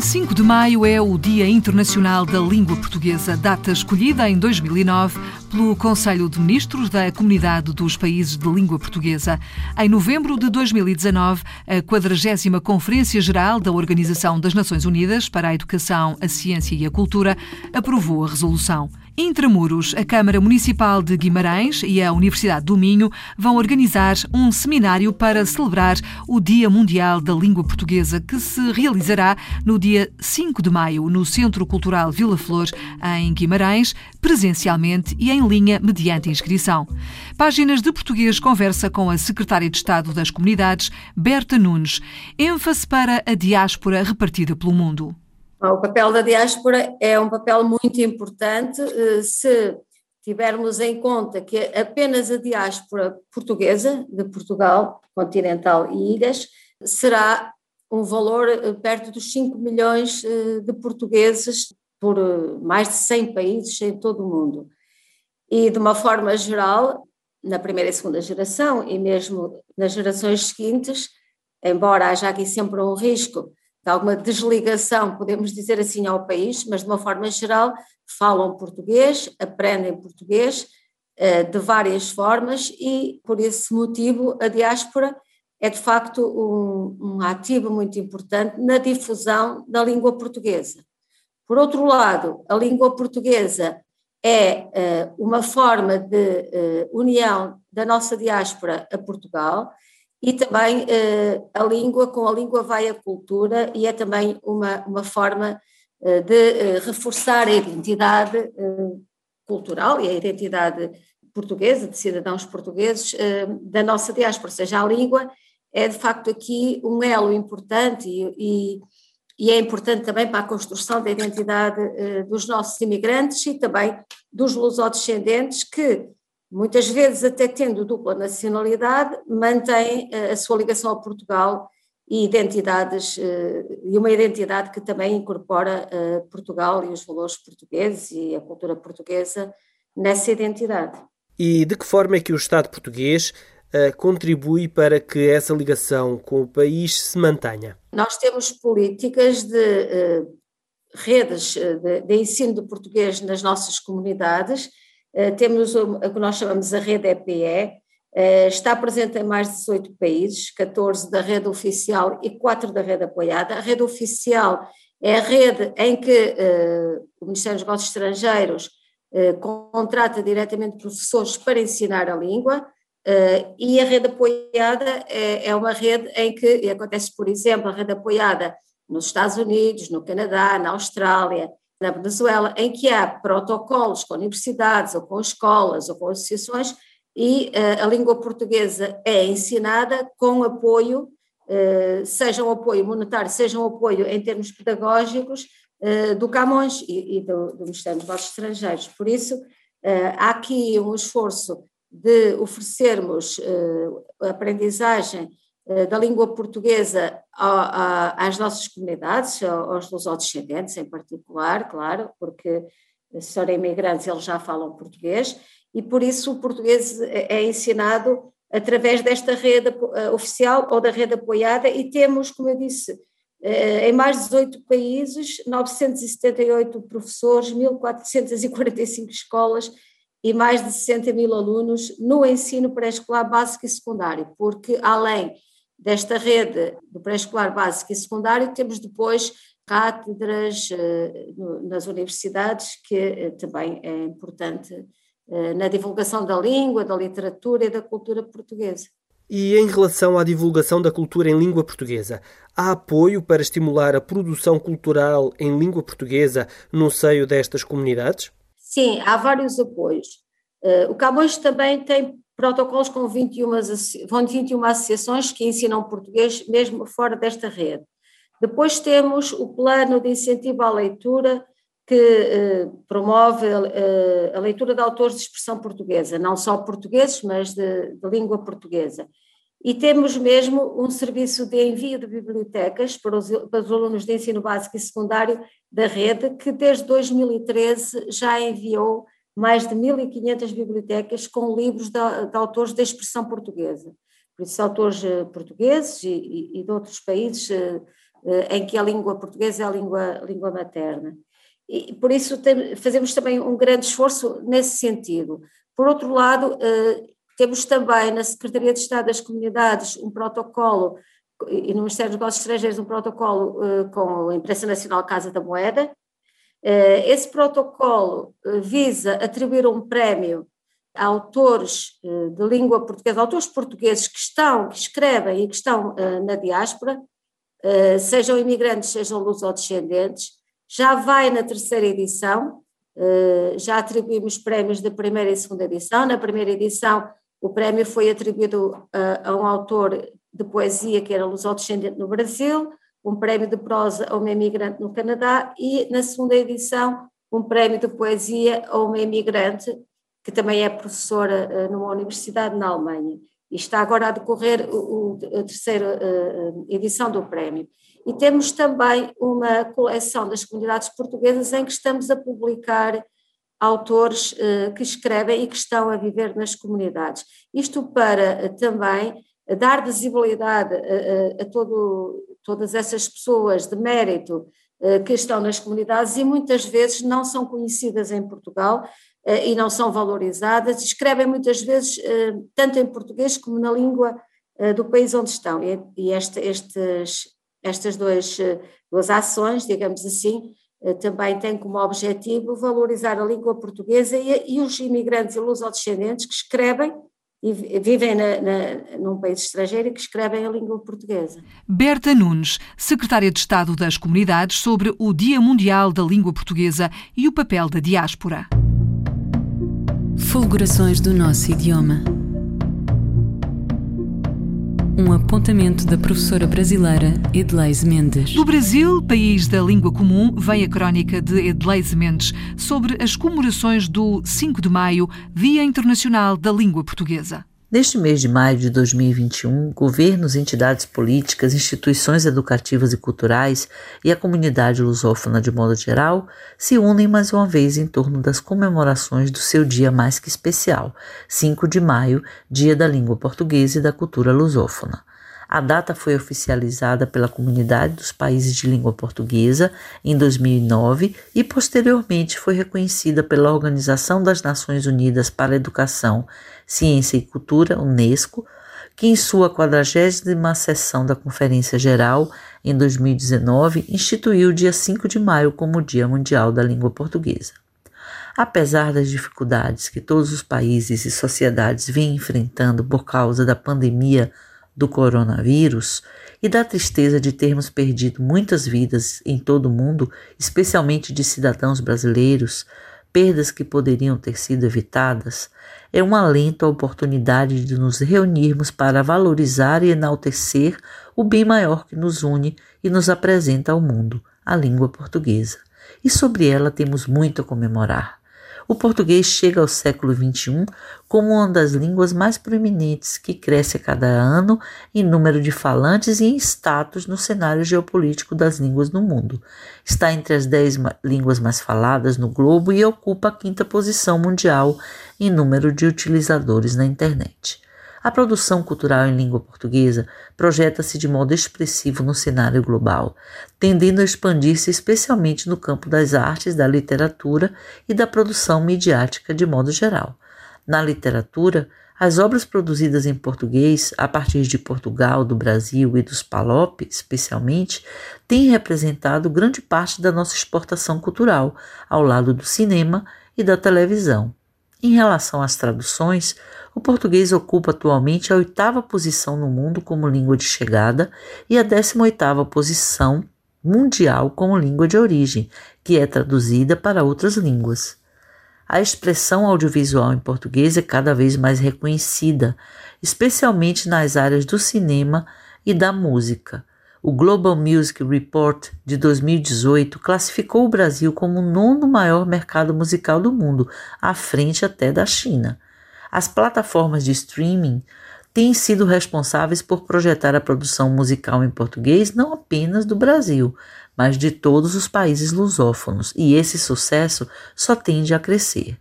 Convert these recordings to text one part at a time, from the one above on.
5 de maio é o Dia Internacional da Língua Portuguesa, data escolhida em 2009 pelo Conselho de Ministros da Comunidade dos Países de Língua Portuguesa. Em novembro de 2019, a 40 Conferência Geral da Organização das Nações Unidas para a Educação, a Ciência e a Cultura aprovou a resolução. Intramuros, a Câmara Municipal de Guimarães e a Universidade do Minho vão organizar um seminário para celebrar o Dia Mundial da Língua Portuguesa, que se realizará no dia 5 de maio no Centro Cultural Vila Flor, em Guimarães, presencialmente e em linha mediante inscrição. Páginas de Português conversa com a Secretária de Estado das Comunidades, Berta Nunes, ênfase para a diáspora repartida pelo mundo. O papel da diáspora é um papel muito importante eh, se tivermos em conta que apenas a diáspora portuguesa, de Portugal, continental e ilhas, será um valor eh, perto dos 5 milhões eh, de portugueses por mais de 100 países em todo o mundo. E, de uma forma geral, na primeira e segunda geração, e mesmo nas gerações seguintes, embora haja aqui sempre um risco de alguma desligação, podemos dizer assim, ao país, mas de uma forma geral falam português, aprendem português eh, de várias formas e, por esse motivo, a diáspora é de facto um, um ativo muito importante na difusão da língua portuguesa. Por outro lado, a língua portuguesa é eh, uma forma de eh, união da nossa diáspora a Portugal e também uh, a língua, com a língua vai a cultura e é também uma, uma forma uh, de uh, reforçar a identidade cultural e a identidade portuguesa, de cidadãos portugueses da nossa diáspora, ou seja, a língua é de facto aqui um elo importante e, e, e é importante também para a construção da identidade dos nossos imigrantes e também dos lusodescendentes que muitas vezes até tendo dupla nacionalidade, mantém eh, a sua ligação a Portugal e identidades, eh, e uma identidade que também incorpora eh, Portugal e os valores portugueses e a cultura portuguesa nessa identidade. E de que forma é que o Estado português contribui para que essa ligação com o país se mantenha? Nós temos políticas de redes de, ensino de português nas nossas comunidades temos o que nós chamamos a rede EPE, eh, está presente em mais de 18 países, 14 da rede oficial e 4 da rede apoiada. A rede oficial é a rede em que eh, o Ministério dos Negócios Estrangeiros contrata diretamente professores para ensinar a língua, e a rede apoiada é, é uma rede em que, acontece, por exemplo, a rede apoiada nos Estados Unidos, no Canadá, na Austrália, na Venezuela, em que há protocolos com universidades ou com escolas ou com associações e uh, a língua portuguesa é ensinada com apoio, uh, seja um apoio monetário, seja um apoio em termos pedagógicos uh, do Camões e, do, do, Ministério dos Negócios Estrangeiros. Por isso, há aqui um esforço de oferecermos aprendizagem eh, da língua portuguesa às nossas comunidades, aos lusodescendentes em particular, claro, porque se forem imigrantes eles já falam português, e por isso o português é, é ensinado através desta rede eh, oficial ou da rede apoiada, e temos, como eu disse, eh, em mais de 18 países, 978 professores, 1.445 escolas e mais de 60 mil alunos no ensino pré-escolar básico e secundário, porque além desta rede do pré-escolar básico e secundário, temos depois cátedras eh, nas universidades, que eh, também é importante eh, na divulgação da língua, da literatura e da cultura portuguesa. E em relação à divulgação da cultura em língua portuguesa, há apoio para estimular a produção cultural em língua portuguesa no seio destas comunidades? Sim, há vários apoios. O Camões também tem protocolos com 21, 21 associações que ensinam português mesmo fora desta rede. Depois temos o plano de incentivo à leitura que promove a leitura de autores de expressão portuguesa, não só portugueses, mas de, de língua portuguesa. E temos mesmo um serviço de envio de bibliotecas para os, para os, alunos de ensino básico e secundário da rede, que desde 2013 já enviou mais de 1.500 bibliotecas com livros de, de autores de expressão portuguesa. Por isso, autores eh, portugueses e, e de outros países eh, eh, em que a língua portuguesa é a língua, língua materna. E por isso tem, fazemos também um grande esforço nesse sentido. Por outro lado, temos também na Secretaria de Estado das Comunidades um protocolo, e no Ministério dos Negócios Estrangeiros um protocolo com a Imprensa Nacional Casa da Moeda. Uh, esse protocolo uh, visa atribuir um prémio a autores de língua portuguesa, autores portugueses que estão, que escrevem e que estão na diáspora, sejam imigrantes, sejam lusodescendentes. Já vai na terceira edição, já atribuímos prémios da primeira e segunda edição. Na primeira edição o prémio foi atribuído a um autor de poesia que era lusodescendente no Brasil, um prémio de prosa a uma imigrante no Canadá e, na segunda edição, um prémio de poesia a uma imigrante que também é professora eh, numa universidade na Alemanha. E está agora a decorrer o, a terceira eh, edição do prémio. E temos também uma coleção das comunidades portuguesas em que estamos a publicar autores que escrevem e que estão a viver nas comunidades. Isto para também dar visibilidade a, a, todo, todas essas pessoas de mérito uh, que estão nas comunidades e muitas vezes não são conhecidas em Portugal e não são valorizadas, escrevem muitas vezes tanto em português como na língua do país onde estão. E, este, estes, estas duas, duas ações, digamos assim, eh, também tem como objetivo valorizar a língua portuguesa e, e os imigrantes e lusodescendentes que escrevem e vivem na, na, num país estrangeiro e que escrevem a língua portuguesa. Berta Nunes, secretária de Estado das Comunidades, sobre o Dia Mundial da Língua Portuguesa e o papel da diáspora. Fulgurações do nosso idioma um apontamento da professora brasileira Edleise Mendes. Do Brasil, país da língua comum, vem a crónica de Edleise Mendes sobre as comemorações do 5 de maio, Dia Internacional da Língua Portuguesa. Neste mês de maio de 2021, governos, entidades políticas, instituições educativas e culturais e a comunidade lusófona de modo geral se unem mais uma vez em torno das comemorações do seu dia mais que especial, 5 de maio, Dia da Língua Portuguesa e da Cultura Lusófona. A data foi oficializada pela Comunidade dos Países de Língua Portuguesa em 2009 e posteriormente foi reconhecida pela Organização das Nações Unidas para a Educação, Ciência e Cultura, UNESCO, que em sua 40 sessão da Conferência Geral em 2019 instituiu o dia 5 de maio como Dia Mundial da Língua Portuguesa. Apesar das dificuldades que todos os países e sociedades vêm enfrentando por causa da pandemia do coronavírus e da tristeza de termos perdido muitas vidas em todo o mundo, especialmente de cidadãos brasileiros, perdas que poderiam ter sido evitadas, é um alento a oportunidade de nos reunirmos para valorizar e enaltecer o bem maior que nos une e nos apresenta ao mundo, a língua portuguesa. E sobre ela temos muito a comemorar. O português chega ao século XXI como uma das línguas mais proeminentes, que cresce a cada ano em número de falantes e em status no cenário geopolítico das línguas no mundo. Está entre as dez línguas mais faladas no globo e ocupa a quinta posição mundial em número de utilizadores na internet. A produção cultural em língua portuguesa projeta-se de modo expressivo no cenário global, tendendo a expandir-se especialmente no campo das artes, da literatura e da produção midiática de modo geral. Na literatura, as obras produzidas em português, a partir de Portugal, do Brasil e dos Palop, especialmente, têm representado grande parte da nossa exportação cultural, ao lado do cinema e da televisão. Em relação às traduções, o português ocupa atualmente a oitava posição no mundo como língua de chegada e a décima oitava posição mundial como língua de origem, que é traduzida para outras línguas. A expressão audiovisual em português é cada vez mais reconhecida, especialmente nas áreas do cinema e da música. O Global Music Report de 2018 classificou o Brasil como o nono maior mercado musical do mundo, à frente até da China. As plataformas de streaming têm sido responsáveis por projetar a produção musical em português não apenas do Brasil, mas de todos os países lusófonos, e esse sucesso só tende a crescer.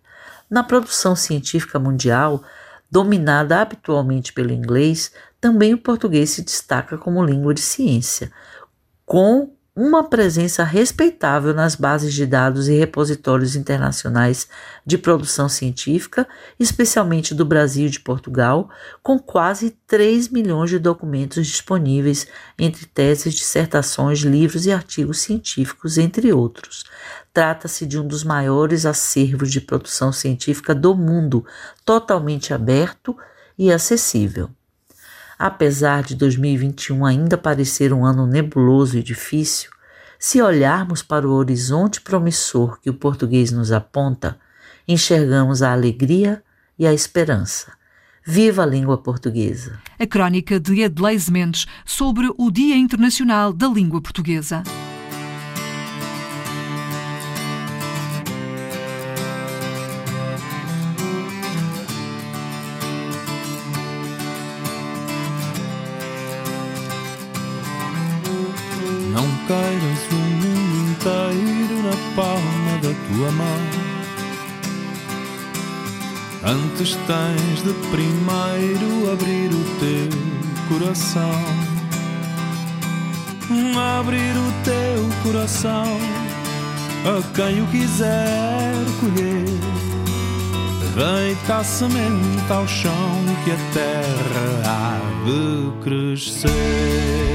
Na produção científica mundial, dominada habitualmente pelo inglês, também o português se destaca como língua de ciência, com uma presença respeitável nas bases de dados e repositórios internacionais de produção científica, especialmente do Brasil e de Portugal, com quase 3 milhões de documentos disponíveis entre teses, dissertações, livros e artigos científicos, entre outros. Trata-se de um dos maiores acervos de produção científica do mundo, totalmente aberto e acessível. Apesar de 2021 ainda parecer um ano nebuloso e difícil, se olharmos para o horizonte promissor que o português nos aponta, enxergamos a alegria e a esperança. Viva a língua portuguesa! A crónica de Edleis Mendes sobre o Dia Internacional da Língua Portuguesa. Antes tens de primeiro abrir o teu coração. Abrir o teu coração a quem o quiser colher. Deita a semente ao chão que a terra há de crescer.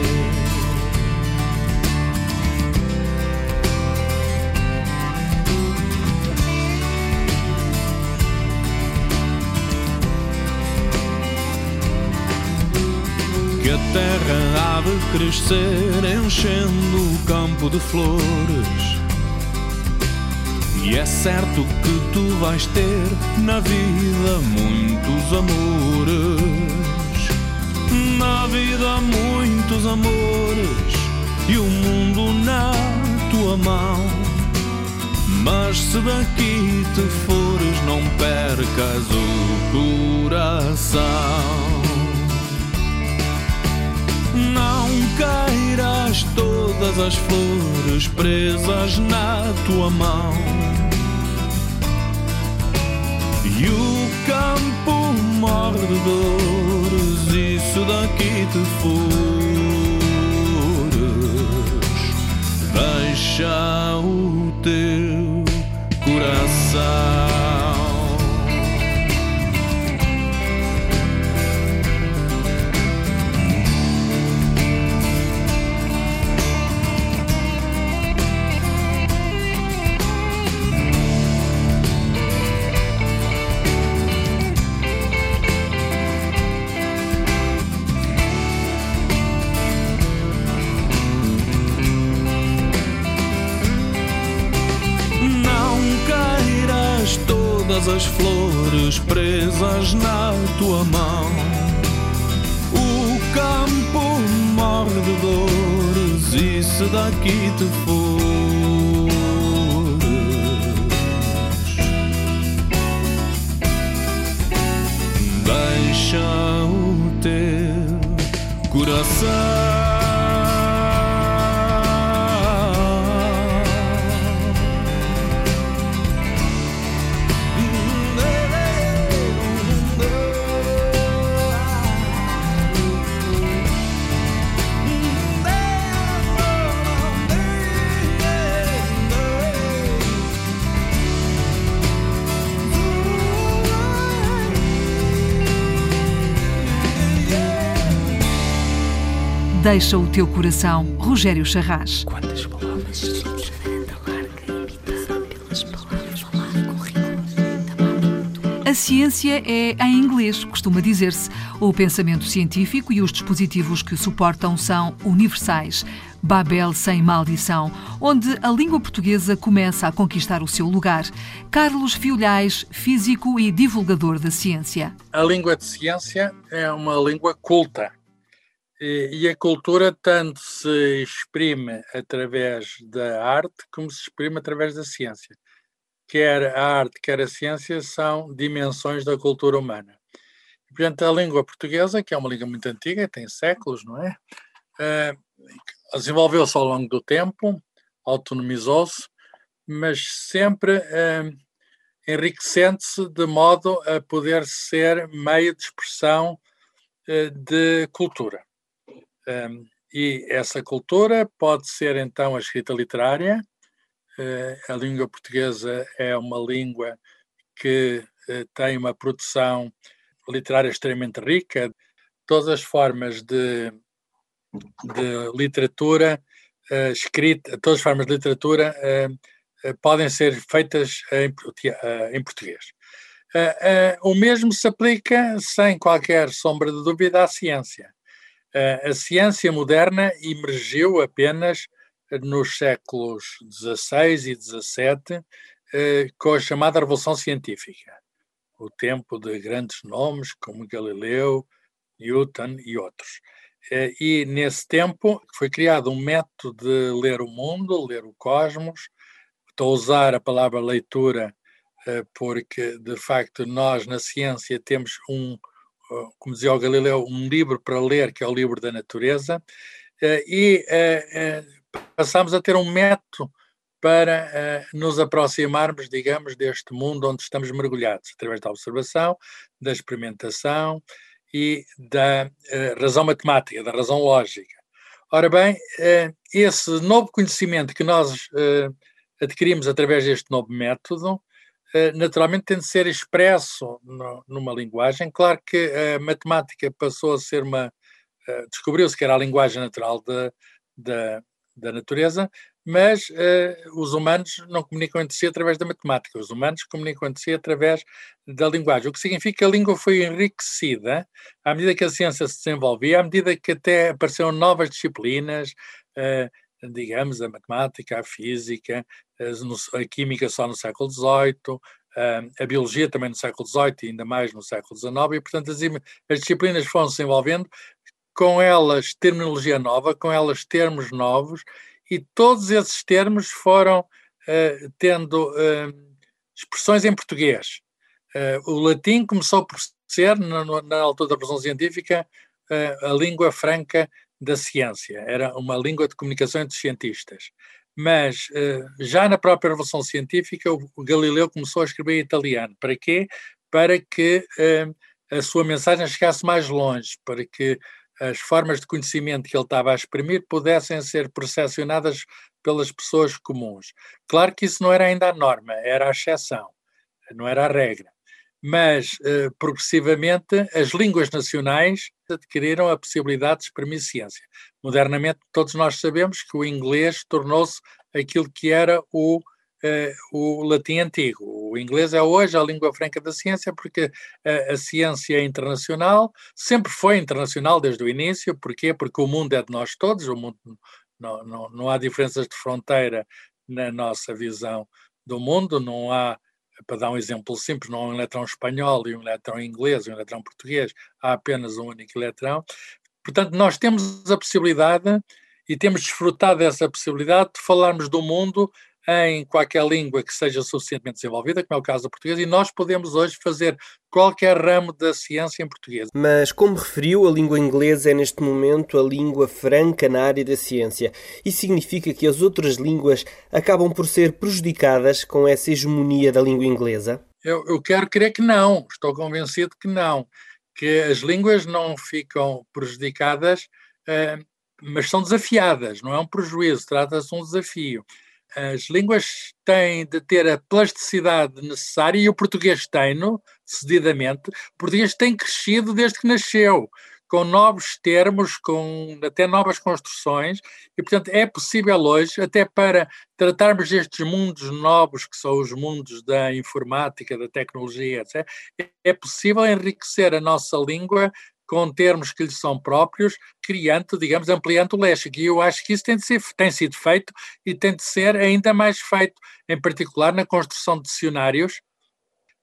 Terra há de crescer, enchendo o campo de flores. E é certo que tu vais ter na vida muitos amores. Na vida, muitos amores. E o mundo na tua mão. Mas se daqui te fores, não percas o coração. Não queiras todas as flores presas na tua mão. E o campo morre de dores, isso daqui te fores. Deixa o teu coração. E se daqui Deixa o teu coração, Rogério Charras. Quantas palavras? A ciência é em inglês, costuma dizer-se. O pensamento científico e os dispositivos que o suportam são universais. Babel sem maldição, onde a língua portuguesa começa a conquistar o seu lugar. Carlos Fiolhais, físico e divulgador da ciência. A língua de ciência é uma língua culta E, e a cultura tanto se exprime através da arte como se exprime através da ciência. Quer a arte, quer a ciência são dimensões da cultura humana. Portanto, a língua portuguesa, que é uma língua muito antiga, tem séculos, não é? Uh, desenvolveu-se ao longo do tempo, autonomizou-se, mas sempre uh, enriquecendo-se de modo a poder ser meio de expressão uh, de cultura. Um, e essa cultura pode ser então a escrita literária. a língua portuguesa é uma língua que tem uma produção literária extremamente rica, todas as formas de, de literatura uh, escrita, todas as formas de literatura uh, uh, podem ser feitas em, em português. o mesmo se aplica, sem qualquer sombra de dúvida, à ciência. A ciência moderna emergiu apenas nos séculos XVI e XVII, com a chamada Revolução Científica o tempo de grandes nomes como Galileu, Newton e outros. Eh, e nesse tempo foi criado um método de ler o mundo, ler o cosmos. Estou a usar a palavra leitura eh, porque, de facto, nós na ciência temos um, eh, como dizia o Galileu, um livro para ler, que é o livro da natureza, e passamos a ter um método para nos aproximarmos, digamos, deste mundo onde estamos mergulhados, através da observação, da experimentação e da razão matemática, da razão lógica. Ora bem, esse novo conhecimento que nós adquirimos através deste novo método, naturalmente tem de ser expresso no, numa linguagem. Claro que a matemática passou a ser uma. descobriu-se que era a linguagem natural da, da, da natureza, mas uh, os humanos não comunicam entre si através da matemática, os humanos comunicam entre si através da linguagem, o que significa que a língua foi enriquecida à medida que a ciência se desenvolvia, à medida que até apareceram novas disciplinas, uh, digamos, a matemática, a física, a química só no século XVIII, uh, a biologia também no século XVIII e ainda mais no século XIX, e portanto as, as disciplinas foram se desenvolvendo com elas terminologia nova, com elas termos novos, e todos esses termos foram uh, tendo uh, expressões em português. Uh, o latim começou por ser, na, na altura da produção científica, a língua franca da ciência, era uma língua de comunicação entre cientistas. Mas já na própria Revolução Científica, o Galileu começou a escrever em italiano. Para quê? Para que a sua mensagem chegasse mais longe, para que as formas de conhecimento que ele estava a exprimir pudessem ser percepcionadas pelas pessoas comuns. Claro que isso não era ainda a norma, era a exceção, não era a regra. Mas, eh, progressivamente, as línguas nacionais adquiriram a possibilidade de exprimir ciência. Modernamente, todos nós sabemos que o inglês tornou-se aquilo que era o uh, o latim antigo. O inglês é hoje a língua franca da ciência porque a, a ciência é internacional, sempre foi internacional desde o início. Porquê? Porque o mundo é de nós todos, o mundo não, não, não há diferenças de fronteira na nossa visão do mundo, não há para dar um exemplo simples, não há um eletrão espanhol e um eletrão inglês, um eletrão português, há apenas um único eletrão. Portanto, nós temos a possibilidade e temos desfrutado dessa possibilidade de falarmos do mundo em qualquer língua que seja suficientemente desenvolvida, como é o caso do português, e nós podemos hoje fazer qualquer ramo da ciência em português. Mas, como referiu, a língua inglesa é neste momento a língua franca na área da ciência. Isso significa que as outras línguas acabam por ser prejudicadas com essa hegemonia da língua inglesa? Eu, eu quero crer que não, estou convencido que não, que as línguas não ficam prejudicadas, uh, mas são desafiadas, não é um prejuízo, trata-se de um desafio as línguas têm de ter a plasticidade necessária e o português tem-no, cedidamente. O português tem crescido desde que nasceu, com novos termos, com até novas construções, e portanto é possível hoje, até para tratarmos destes mundos novos, que são os mundos da informática, da tecnologia, etc., é possível enriquecer a nossa língua com termos que lhe são próprios, criando, digamos, ampliando o léxico. E eu acho que isso tem, de ser, tem sido feito e tem de ser ainda mais feito, em particular na construção de dicionários,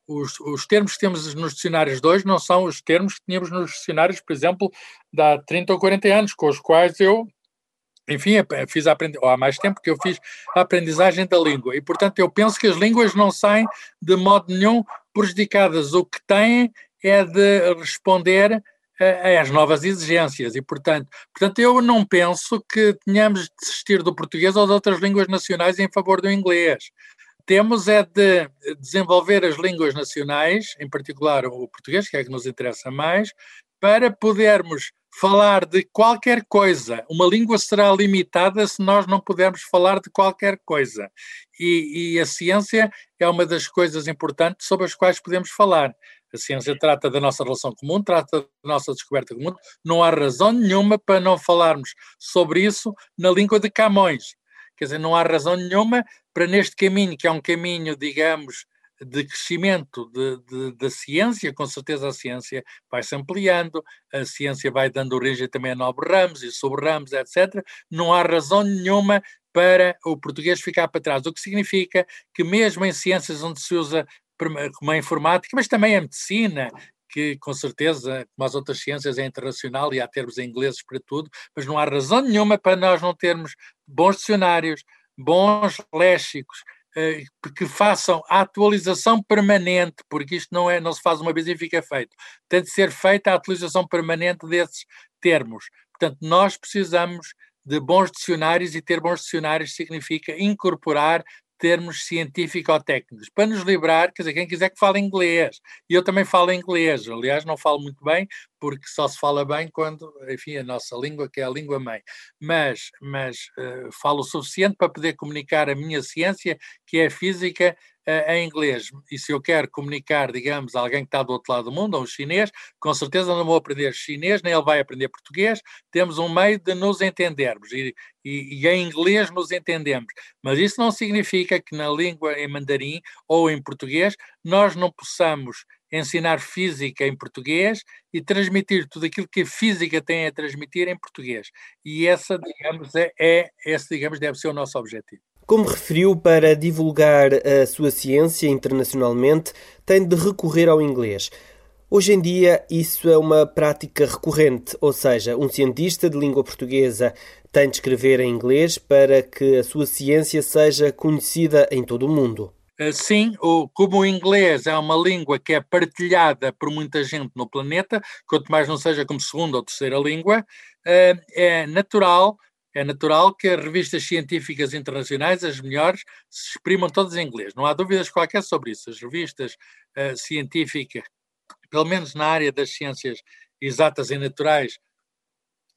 os, os, termos que temos nos dicionários de hoje não são os termos que tínhamos nos dicionários, por exemplo, de há 30 ou 40 anos, com os quais eu, enfim, fiz a ou há mais tempo que eu fiz a aprendizagem da língua. E, portanto, eu penso que as línguas não saem de modo nenhum prejudicadas. O que têm é de responder às novas exigências e, portanto, portanto, eu não penso que tenhamos de desistir do português ou de outras línguas nacionais em favor do inglês temos é de desenvolver as línguas nacionais, em particular o português, que é que nos interessa mais, para podermos falar de qualquer coisa. Uma língua será limitada se nós não pudermos falar de qualquer coisa. E, e a ciência é uma das coisas importantes sobre as quais podemos falar. A ciência trata da nossa relação comum, trata da nossa descoberta comum. Não há razão nenhuma para não falarmos sobre isso na língua de Camões. Quer dizer, não há razão nenhuma para neste caminho, que é um caminho, digamos, de crescimento da ciência, com certeza a ciência vai se ampliando, a ciência vai dando origem também a novos ramos e sub-ramos, etc. Não há razão nenhuma para o português ficar para trás, o que significa que mesmo em ciências onde se usa como a informática, mas também a medicina, que com certeza, como as outras ciências, é internacional e há termos ingleses para tudo, mas não há razão nenhuma para nós não termos bons dicionários, bons léxicos, eh, que façam a atualização permanente, porque isto não, é, não se faz uma vez e fica feito. Tem de ser feita a atualização permanente desses termos. Portanto, nós precisamos de bons dicionários e ter bons dicionários significa incorporar termos científico-técnicos, para nos livrar, quer dizer, quem quiser que fale inglês, e eu também falo inglês, aliás, não falo muito bem, porque só se fala bem quando, enfim, a nossa língua, que é a língua mãe, mas, mas uh, falo o suficiente para poder comunicar a minha ciência, que é física, uh, em inglês. E se eu quero comunicar, digamos, a alguém que está do outro lado do mundo, ou um chinês, com certeza não vou aprender chinês, nem ele vai aprender português, temos um meio de nos entendermos, e, e, e em inglês nos entendemos. Mas isso não significa que na língua em mandarim ou em português nós não possamos ensinar física em português e transmitir tudo aquilo que a física tem a transmitir em português. E essa, digamos, é, é esse, digamos, deve ser o nosso objetivo. Como referiu, para divulgar a sua ciência internacionalmente, tem de recorrer ao inglês. Hoje em dia, isso é uma prática recorrente, ou seja, um cientista de língua portuguesa tem de escrever em inglês para que a sua ciência seja conhecida em todo o mundo. Eh, sim, como o inglês é uma língua que é partilhada por muita gente no planeta, quanto mais não seja como segunda ou terceira língua, eh, é natural é natural que as revistas científicas internacionais, as melhores, se exprimam todas em inglês. Não há dúvidas qualquer sobre isso. As revistas uh, científicas, pelo menos na área das ciências exatas e naturais,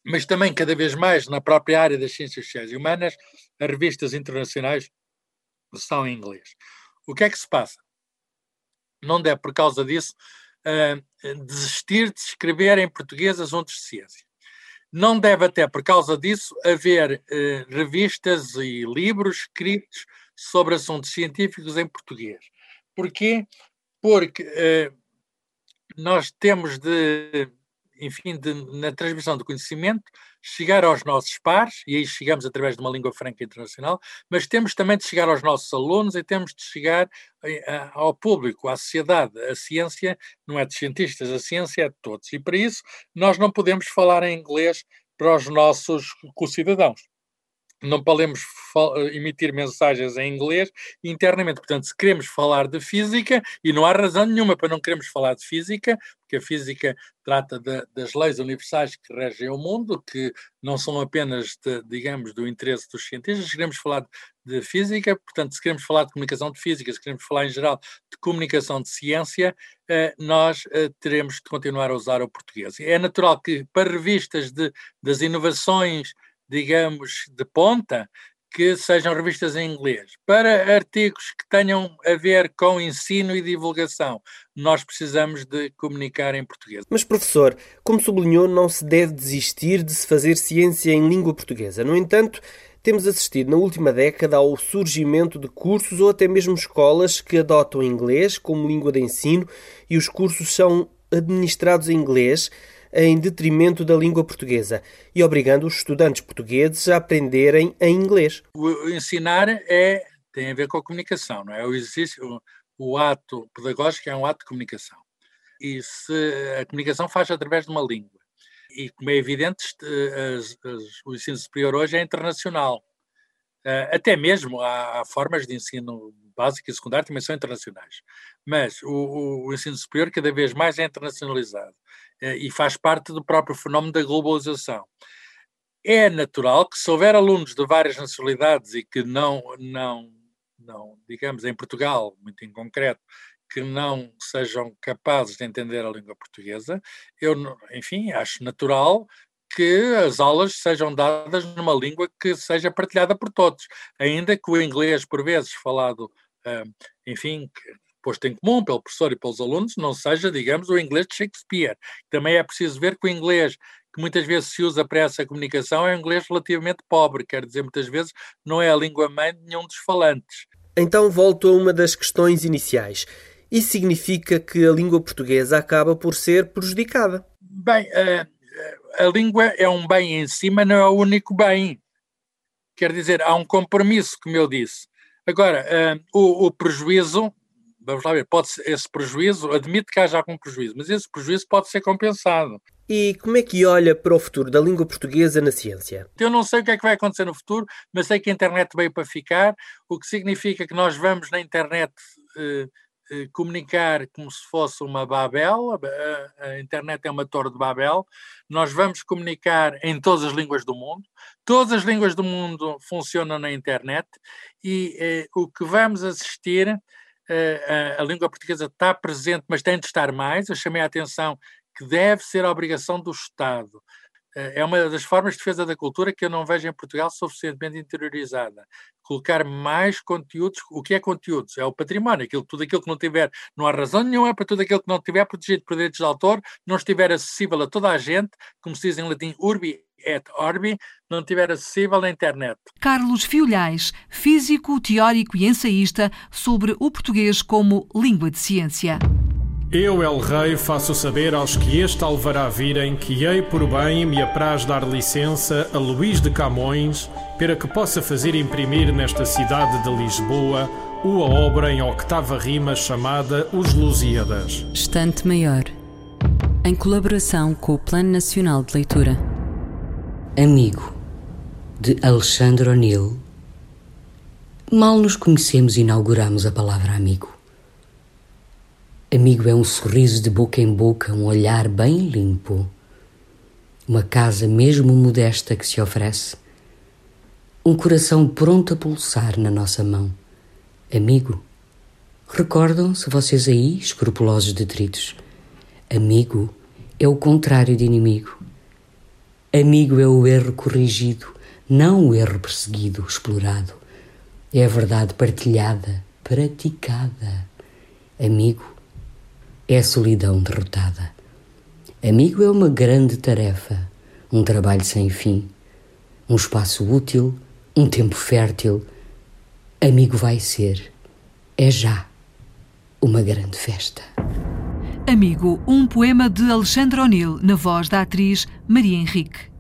mas também cada vez mais na própria área das ciências sociais e humanas, as revistas internacionais são em inglês. O que é que se passa? Não deve, por causa disso, uh, desistir de escrever em português assuntos de ciência. Não deve até, por causa disso, haver eh, revistas e livros escritos sobre assuntos científicos em português. Porquê? Porque eh, nós temos de enfim, de, na transmissão do conhecimento, chegar aos nossos pares, e aí chegamos através de uma língua franca internacional, mas temos também de chegar aos nossos alunos e temos de chegar eh, ao público, à sociedade. A ciência não é de cientistas, a ciência é de todos. E para isso nós não podemos falar em inglês para os nossos co-cidadãos não podemos emitir mensagens em inglês internamente. Portanto, se queremos falar de física, e não há razão nenhuma para não queremos falar de física, porque a física trata de, das leis universais que regem o mundo, que não são apenas, de, digamos, do interesse dos cientistas, queremos falar de, de física, portanto, se queremos falar de comunicação de física, se queremos falar em geral de comunicação de ciência, eh, nós eh, teremos de continuar a usar o português. É natural que para revistas de, das inovações digamos, de ponta, que sejam revistas em inglês. Para artigos que tenham a ver com ensino e divulgação, nós precisamos de comunicar em português. Mas, professor, como sublinhou, não se deve desistir de se fazer ciência em língua portuguesa. No entanto, temos assistido na última década ao surgimento de cursos ou até mesmo escolas que adotam inglês como língua de ensino e os cursos são administrados em inglês em detrimento da língua portuguesa e obrigando os estudantes portugueses a aprenderem em inglês. O ensinar é tem a ver com a comunicação, não é? O exercício, o ato pedagógico é um ato de comunicação. E se a comunicação faz através de uma língua. E como é evidente, as, as, o ensino superior hoje é internacional. Uh, até mesmo há, há, formas de ensino básico e secundário também são internacionais. Mas o, o, o ensino superior cada vez mais é internacionalizado e faz parte do próprio fenómeno da globalização. É natural que se houver alunos de várias nacionalidades e que não, não, não, digamos, em Portugal, muito em concreto, que não sejam capazes de entender a língua portuguesa, eu, enfim, acho natural que as aulas sejam dadas numa língua que seja partilhada por todos, ainda que o inglês, por vezes falado, enfim, posto em comum pelo professor e pelos alunos, não seja, digamos, o inglês de Shakespeare. Também é preciso ver que o inglês que muitas vezes se usa para essa comunicação é um inglês relativamente pobre, quer dizer, muitas vezes não é a língua-mãe de nenhum dos falantes. Então volto a uma das questões iniciais. Isso significa que a língua portuguesa acaba por ser prejudicada? Bem, a, a língua é um bem em si, mas não é o único bem. Quer dizer, há um compromisso, como eu disse. Agora, o, o prejuízo, vamos lá ver, pode ser, esse prejuízo, admito que haja algum prejuízo, mas esse prejuízo pode ser compensado. E como é que olha para o futuro da língua portuguesa na ciência? Eu não sei o que é que vai acontecer no futuro, mas sei que a internet veio para ficar, o que significa que nós vamos na internet eh, eh, comunicar como se fosse uma Babel, a, a, internet é uma torre de Babel, nós vamos comunicar em todas as línguas do mundo, todas as línguas do mundo funcionam na internet e eh, o que vamos assistir, a, língua portuguesa está presente, mas tem de estar mais, eu chamei a atenção que deve ser a obrigação do Estado. Eh, é uma das formas de defesa da cultura que eu não vejo em Portugal suficientemente interiorizada. Colocar mais conteúdos. O que é conteúdos? É o património. Aquilo, tudo aquilo que não tiver, não há razão nenhuma para tudo aquilo que não tiver protegido por direitos de autor, não estiver acessível a toda a gente, como se diz em latim, urbi et orbi, não estiver acessível na internet. Carlos Fiolhais, físico, teórico e ensaísta sobre o português como língua de ciência. Eu, El Rei, faço saber aos que este alvará virem que hei por bem me apraz dar licença a Luís de Camões para que possa fazer imprimir nesta cidade de Lisboa uma obra em octava rima chamada Os Lusíadas. Estante Maior, em colaboração com o Plano Nacional de Leitura. Amigo, de Alexandre O'Neill. Mal nos conhecemos e inauguramos a palavra amigo. Amigo é um sorriso de boca em boca, um olhar bem limpo, uma casa mesmo modesta que se oferece, um coração pronto a pulsar na nossa mão. Amigo, recordam-se vocês aí, escrupulosos detritos? Amigo é o contrário de inimigo. Amigo é o erro corrigido, não o erro perseguido, explorado. É a verdade partilhada, praticada. Amigo é a solidão derrotada. Amigo é uma grande tarefa, um trabalho sem fim, um espaço útil, um tempo fértil. Amigo vai ser, é já, uma grande festa. Amigo, um poema de Alexandre O'Neill, na voz da atriz Maria Henrique.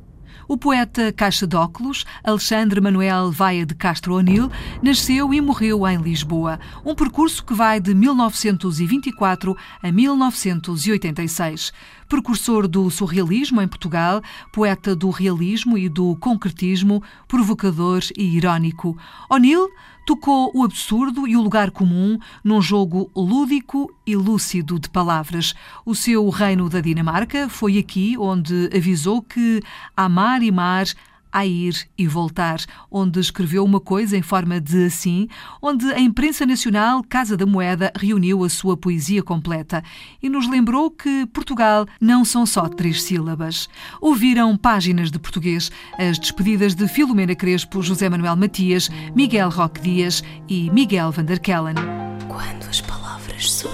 O poeta caixa de óculos, Alexandre Manuel Vaia de Castro O'Neill, nasceu e morreu em Lisboa, um percurso que vai de 1924 a 1986. Precursor do surrealismo em Portugal, poeta do realismo e do concretismo, provocador e irónico. O'Neill tocou o absurdo e o lugar comum num jogo lúdico e lúcido de palavras. O seu reino da Dinamarca foi aqui onde avisou que amar e mar a ir e voltar, onde escreveu uma coisa em forma de assim, onde a imprensa nacional Casa da Moeda reuniu a sua poesia completa e nos lembrou que Portugal não são só três sílabas. Ouviram páginas de português, as despedidas de Filomena Crespo, José Manuel Matias, Miguel Roque Dias e Miguel van der Kellen. Quando as palavras surgem